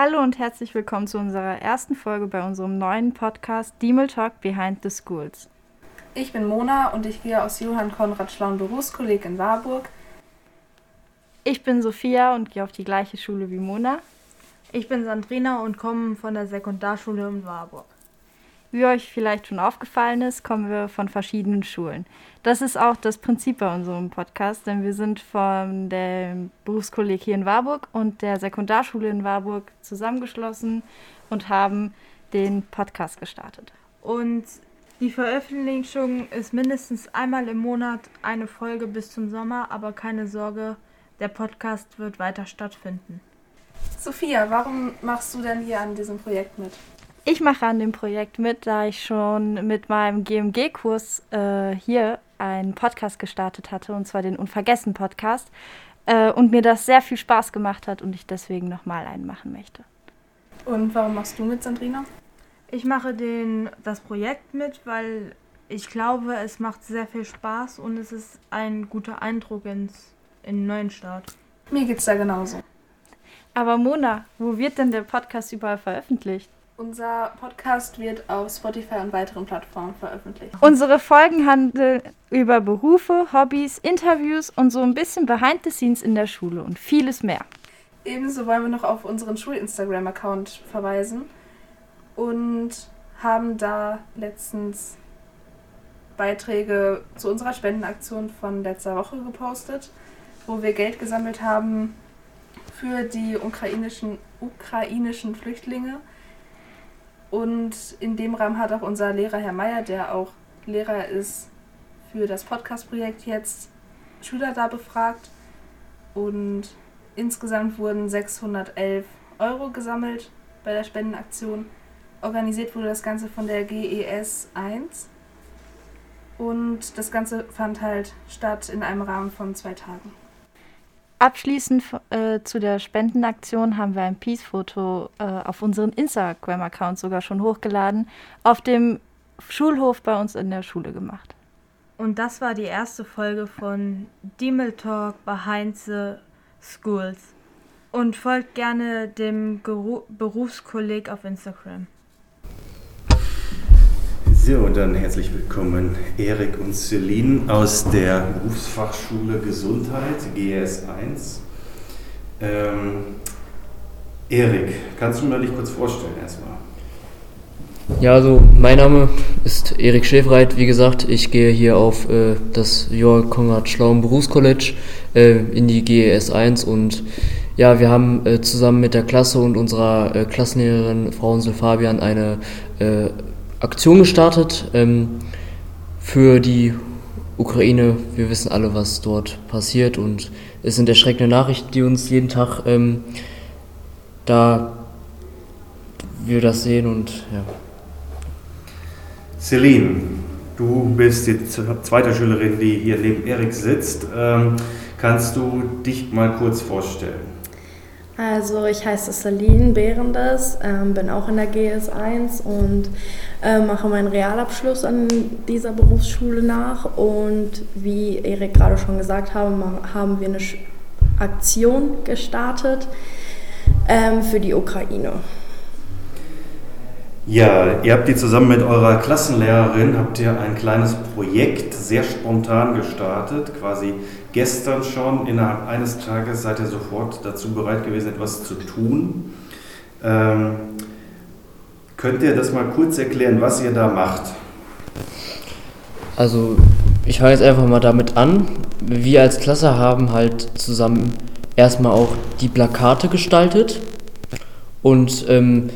Hallo und herzlich willkommen zu unserer ersten Folge bei unserem neuen Podcast Diemel Talk Behind the Schools. Ich bin Mona und ich gehe aus Johann Konrad Schlaun Berufskolleg in Warburg. Ich bin Sophia und gehe auf die gleiche Schule wie Mona. Ich bin Sandrina und komme von der Sekundarschule in Warburg. Wie euch vielleicht schon aufgefallen ist, kommen wir von verschiedenen Schulen. Das ist auch das Prinzip bei unserem Podcast, denn wir sind von dem Berufskolleg hier in Warburg und der Sekundarschule in Warburg zusammengeschlossen und haben den Podcast gestartet. Und die Veröffentlichung ist mindestens einmal im Monat eine Folge bis zum Sommer, aber keine Sorge, der Podcast wird weiter stattfinden. Sophia, warum machst du denn hier an diesem Projekt mit? Ich mache an dem Projekt mit, da ich schon mit meinem GMG-Kurs äh, hier einen Podcast gestartet hatte, und zwar den Unvergessen-Podcast, äh, und mir das sehr viel Spaß gemacht hat und ich deswegen nochmal einen machen möchte. Und warum machst du mit, Sandrina? Ich mache den, das Projekt mit, weil ich glaube, es macht sehr viel Spaß und es ist ein guter Eindruck ins, in den neuen Start. Mir geht's da genauso. Aber Mona, wo wird denn der Podcast überall veröffentlicht? Unser Podcast wird auf Spotify und weiteren Plattformen veröffentlicht. Unsere Folgen handeln über Berufe, Hobbys, Interviews und so ein bisschen Behind the Scenes in der Schule und vieles mehr. Ebenso wollen wir noch auf unseren Schul-Instagram-Account verweisen und haben da letztens Beiträge zu unserer Spendenaktion von letzter Woche gepostet, wo wir Geld gesammelt haben für die ukrainischen, ukrainischen Flüchtlinge und in dem Rahmen hat auch unser Lehrer Herr Meier, der auch Lehrer ist für das Podcast-Projekt jetzt, Schüler da befragt. Und insgesamt wurden 611 Euro gesammelt bei der Spendenaktion. Organisiert wurde das Ganze von der GES 1. Und das Ganze fand halt statt in einem Rahmen von zwei Tagen. Abschließend äh, zu der Spendenaktion haben wir ein Peace-Foto äh, auf unseren Instagram-Account sogar schon hochgeladen, auf dem Schulhof bei uns in der Schule gemacht. Und das war die erste Folge von Demel Talk Behind the Schools. Und folgt gerne dem Geru Berufskolleg auf Instagram. So, und dann herzlich willkommen Erik und Celine aus der Berufsfachschule Gesundheit, GS1. Ähm, Erik, kannst du mir dich kurz vorstellen erstmal? Ja, also mein Name ist Erik Schäfreit. Wie gesagt, ich gehe hier auf äh, das Johann Konrad Schlaum Berufscollege äh, in die GES1 und ja, wir haben äh, zusammen mit der Klasse und unserer äh, Klassenlehrerin Frau Unsel Fabian eine äh, Aktion gestartet ähm, für die Ukraine. Wir wissen alle, was dort passiert und es sind erschreckende Nachrichten, die uns jeden Tag ähm, da wir das sehen und ja. Celine, du bist die zweite Schülerin, die hier neben Erik sitzt. Ähm, kannst du dich mal kurz vorstellen? Also ich heiße Celine Behrendes, ähm, bin auch in der GS1 und äh, mache meinen Realabschluss an dieser Berufsschule nach. Und wie Erik gerade schon gesagt hat, haben wir eine Aktion gestartet ähm, für die Ukraine. Ja, ihr habt die zusammen mit eurer Klassenlehrerin, habt ihr ein kleines Projekt sehr spontan gestartet, quasi gestern schon, innerhalb eines Tages seid ihr sofort dazu bereit gewesen, etwas zu tun. Ähm, könnt ihr das mal kurz erklären, was ihr da macht? Also, ich fange jetzt einfach mal damit an. Wir als Klasse haben halt zusammen erstmal auch die Plakate gestaltet und ähm,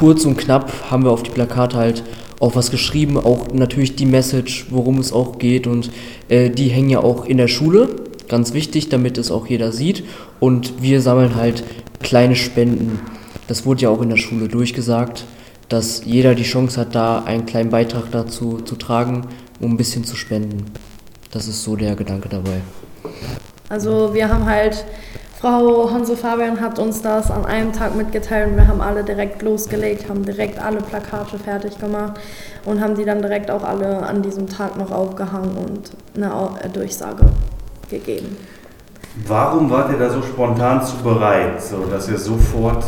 kurz und knapp haben wir auf die Plakate halt auch was geschrieben, auch natürlich die Message, worum es auch geht und äh, die hängen ja auch in der Schule, ganz wichtig, damit es auch jeder sieht und wir sammeln halt kleine Spenden. Das wurde ja auch in der Schule durchgesagt, dass jeder die Chance hat, da einen kleinen Beitrag dazu zu tragen, um ein bisschen zu spenden. Das ist so der Gedanke dabei. Also wir haben halt Frau Hanso Fabian hat uns das an einem Tag mitgeteilt und wir haben alle direkt losgelegt, haben direkt alle Plakate fertig gemacht und haben die dann direkt auch alle an diesem Tag noch aufgehangen und eine Durchsage gegeben. Warum wart ihr da so spontan zu bereit, so dass ihr sofort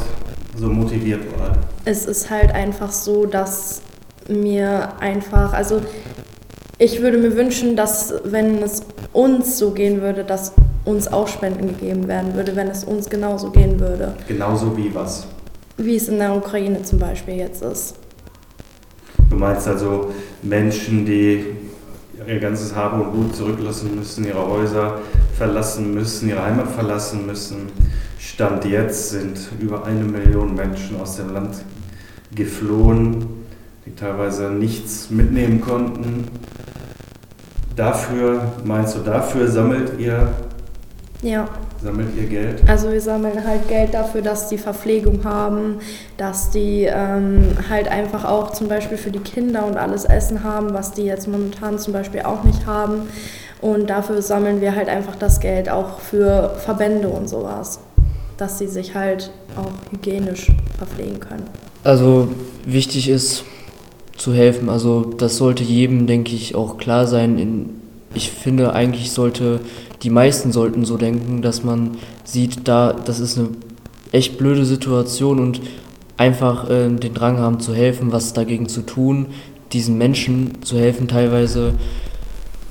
so motiviert wart? Es ist halt einfach so, dass mir einfach, also ich würde mir wünschen, dass wenn es uns so gehen würde, dass uns auch Spenden gegeben werden würde, wenn es uns genauso gehen würde. Genauso wie was? Wie es in der Ukraine zum Beispiel jetzt ist. Du meinst also Menschen, die ihr ganzes Hab und Gut zurücklassen müssen, ihre Häuser verlassen müssen, ihre Heimat verlassen müssen. Stand jetzt sind über eine Million Menschen aus dem Land geflohen, die teilweise nichts mitnehmen konnten. Dafür, meinst du, dafür sammelt ihr, Ja, sammelt ihr Geld? also wir sammeln halt Geld dafür, dass die Verpflegung haben, dass die ähm, halt einfach auch zum Beispiel für die Kinder und alles Essen haben, was die jetzt momentan zum Beispiel auch nicht haben. Und dafür sammeln wir halt einfach das Geld auch für Verbände und sowas, dass sie sich halt auch hygienisch verpflegen können. Also wichtig ist zu helfen. Also das sollte jedem, denke ich, auch klar sein. In, ich finde eigentlich sollte, die meisten sollten so denken, dass man sieht, da, das ist eine echt blöde Situation und einfach äh, den Drang haben zu helfen, was dagegen zu tun, diesen Menschen zu helfen, teilweise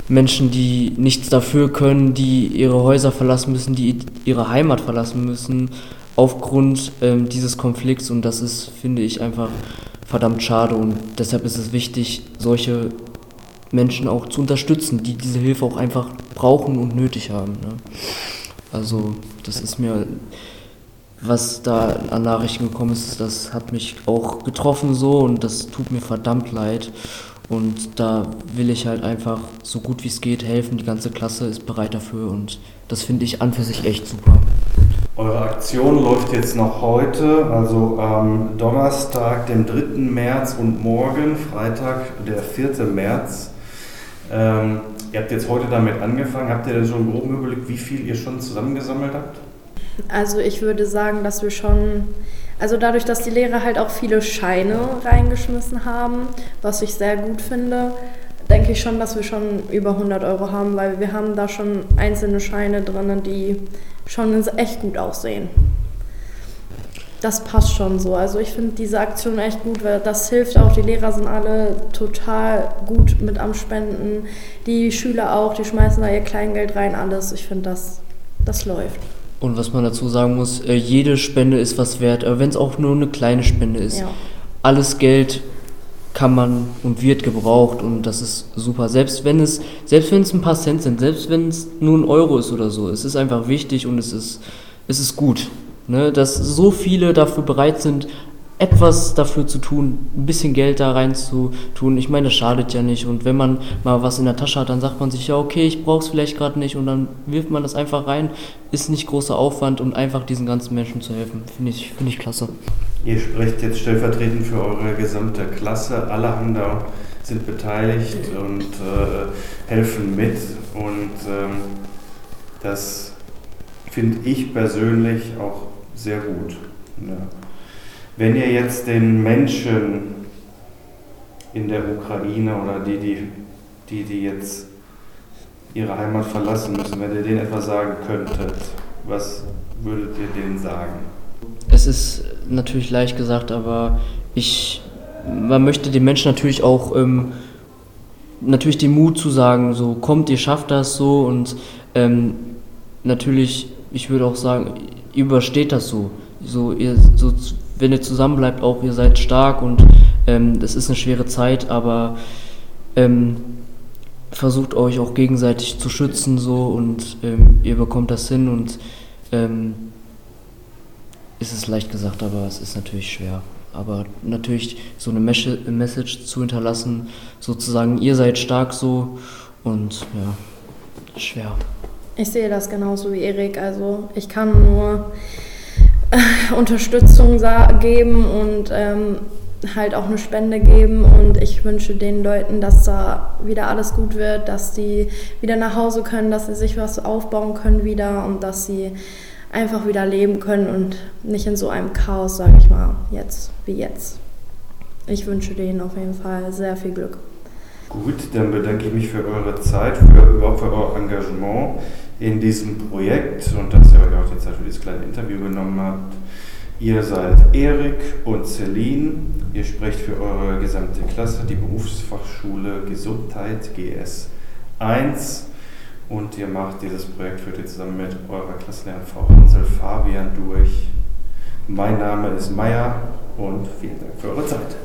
Menschen, die nichts dafür können, die ihre Häuser verlassen müssen, die ihre Heimat verlassen müssen, aufgrund ähm, dieses Konflikts. Und das ist, finde ich, einfach verdammt schade. Und deshalb ist es wichtig, solche Menschen auch zu unterstützen, die diese Hilfe auch einfach brauchen und nötig haben. Ne? Also, das ist mir, was da an Nachrichten gekommen ist, das hat mich auch getroffen so und das tut mir verdammt leid. Und da will ich halt einfach so gut wie es geht helfen. Die ganze Klasse ist bereit dafür und das finde ich an für sich echt super. Eure Aktion läuft jetzt noch heute, also am Donnerstag, dem 3. März und morgen, Freitag, der 4. März. Ähm, ihr habt jetzt heute damit angefangen. Habt ihr denn schon einen groben Überblick, wie viel ihr schon zusammengesammelt habt? Also ich würde sagen, dass wir schon, also dadurch, dass die Lehrer halt auch viele Scheine reingeschmissen haben, was ich sehr gut finde, denke ich schon, dass wir schon über 100 Euro haben, weil wir haben da schon einzelne Scheine drin, die schon echt gut aussehen. Das passt schon so. Also ich finde diese Aktion echt gut, weil das hilft auch. Die Lehrer sind alle total gut mit am Spenden. Die Schüler auch, die schmeißen da ihr Kleingeld rein, alles. Ich finde, das, das läuft. Und was man dazu sagen muss, äh, jede Spende ist was wert, wenn es auch nur eine kleine Spende ist. Ja. Alles Geld kann man und wird gebraucht und das ist super. Selbst wenn es, selbst wenn es ein paar Cent sind, selbst wenn es nur ein Euro ist oder so, es ist einfach wichtig und es ist, es ist gut. Ne? Dass so viele dafür bereit sind, etwas dafür zu tun, ein bisschen Geld da rein zu tun. Ich meine, das schadet ja nicht. Und wenn man mal was in der Tasche hat, dann sagt man sich, ja, okay, ich brauche es vielleicht gerade nicht. Und dann wirft man das einfach rein. Ist nicht großer Aufwand, um einfach diesen ganzen Menschen zu helfen. Finde ich, finde ich klasse. Ihr sprecht jetzt stellvertretend für eure gesamte Klasse. Alle haben da, sind beteiligt und äh, helfen mit. Und ähm, das finde ich persönlich auch sehr gut. Ja. Wenn ihr jetzt den Menschen in der Ukraine oder die, die, die, die jetzt ihre Heimat verlassen müssen, wenn ihr denen etwas sagen könntet, was würdet ihr denen sagen? Es ist natürlich leicht gesagt, aber ich, man möchte den Menschen natürlich auch ähm, natürlich den Mut zu sagen, so kommt, ihr schafft das so und ähm, natürlich, ich würde auch sagen, übersteht das so. So, ihr, so, wenn ihr zusammen bleibt, auch ihr seid stark und ähm, das ist eine schwere Zeit, aber ähm, versucht euch auch gegenseitig zu schützen so und ähm, ihr bekommt das hin und ähm, ist es leicht gesagt, aber es ist natürlich schwer. Aber natürlich so eine Mes- Message zu hinterlassen, sozusagen, ihr seid stark so und ja, schwer. Ich sehe das genauso wie Erik. Also ich kann nur äh, Unterstützung geben und ähm, halt auch eine Spende geben. Und ich wünsche den Leuten, dass da wieder alles gut wird, dass die wieder nach Hause können, dass sie sich was aufbauen können wieder und dass sie einfach wieder leben können und nicht in so einem Chaos, sage ich mal, jetzt wie jetzt. Ich wünsche denen auf jeden Fall sehr viel Glück. Gut, dann bedanke ich mich für eure Zeit, für überhaupt für euer Engagement. In diesem Projekt und dass ihr euch auch die Zeit für dieses kleine Interview genommen habt. Ihr seid Erik und Celine. Ihr sprecht für eure gesamte Klasse, die Berufsfachschule Gesundheit GS 1. Und ihr macht dieses Projekt, führt ihr zusammen mit eurer Klassenlehrerin Frau Hansel Fabian durch. Mein Name ist Meier und vielen Dank für eure Zeit.